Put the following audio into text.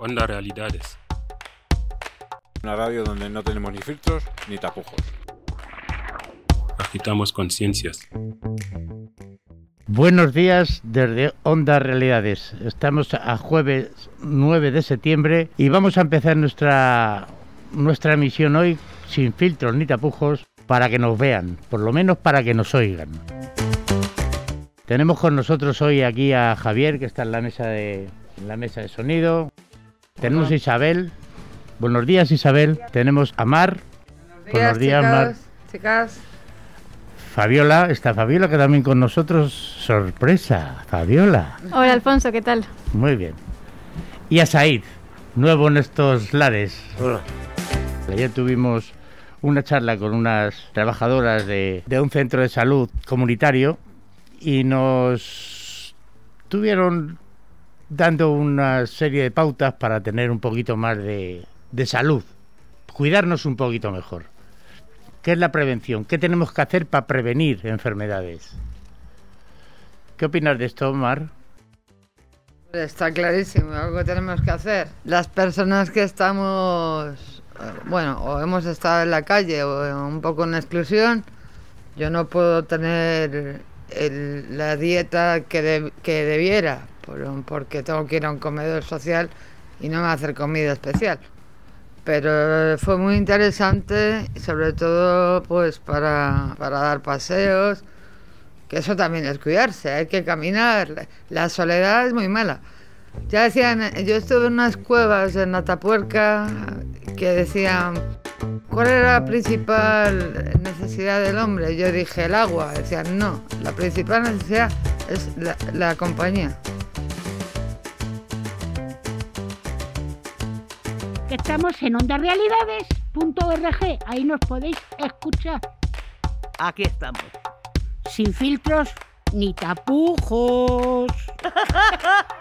Onda Realidades. Una radio donde no tenemos ni filtros ni tapujos. Agitamos conciencias. Buenos días desde Onda Realidades. Estamos a jueves 9 de septiembre y vamos a empezar nuestra, nuestra emisión hoy sin filtros ni tapujos para que nos vean, por lo menos para que nos oigan. Tenemos con nosotros hoy aquí a Javier, que está en la mesa de, en la mesa de sonido. Tenemos a Isabel. Buenos días, Isabel. Tenemos a Mar. Buenos días, Mar. Chicas. Fabiola, está Fabiola que también con nosotros. Sorpresa, Fabiola. Hola Alfonso, ¿qué tal? Muy bien. Y a Said, nuevo en estos lares. Ayer tuvimos una charla con unas trabajadoras de, de un centro de salud comunitario y nos tuvieron dando una serie de pautas para tener un poquito más de, de salud, cuidarnos un poquito mejor. ¿Qué es la prevención? ¿Qué tenemos que hacer para prevenir enfermedades? ¿Qué opinas de esto, Mar? Está clarísimo, algo tenemos que hacer. Las personas que estamos, bueno, o hemos estado en la calle o un poco en exclusión, yo no puedo tener la dieta que, de- que debiera, por- porque tengo que ir a un comedor social y no me va a hacer comida especial. Pero fue muy interesante, sobre todo pues para, para dar paseos, que eso también es cuidarse, hay que caminar, la soledad es muy mala. Ya decían, yo estuve en unas cuevas en Atapuerca que decían, ¿cuál era la principal necesidad del hombre? Yo dije, el agua. Decían, no, la principal necesidad es la compañía. Que estamos en ondarealidades.org. Ahí nos podéis escuchar Aquí estamos. sin filtros ni tapujos.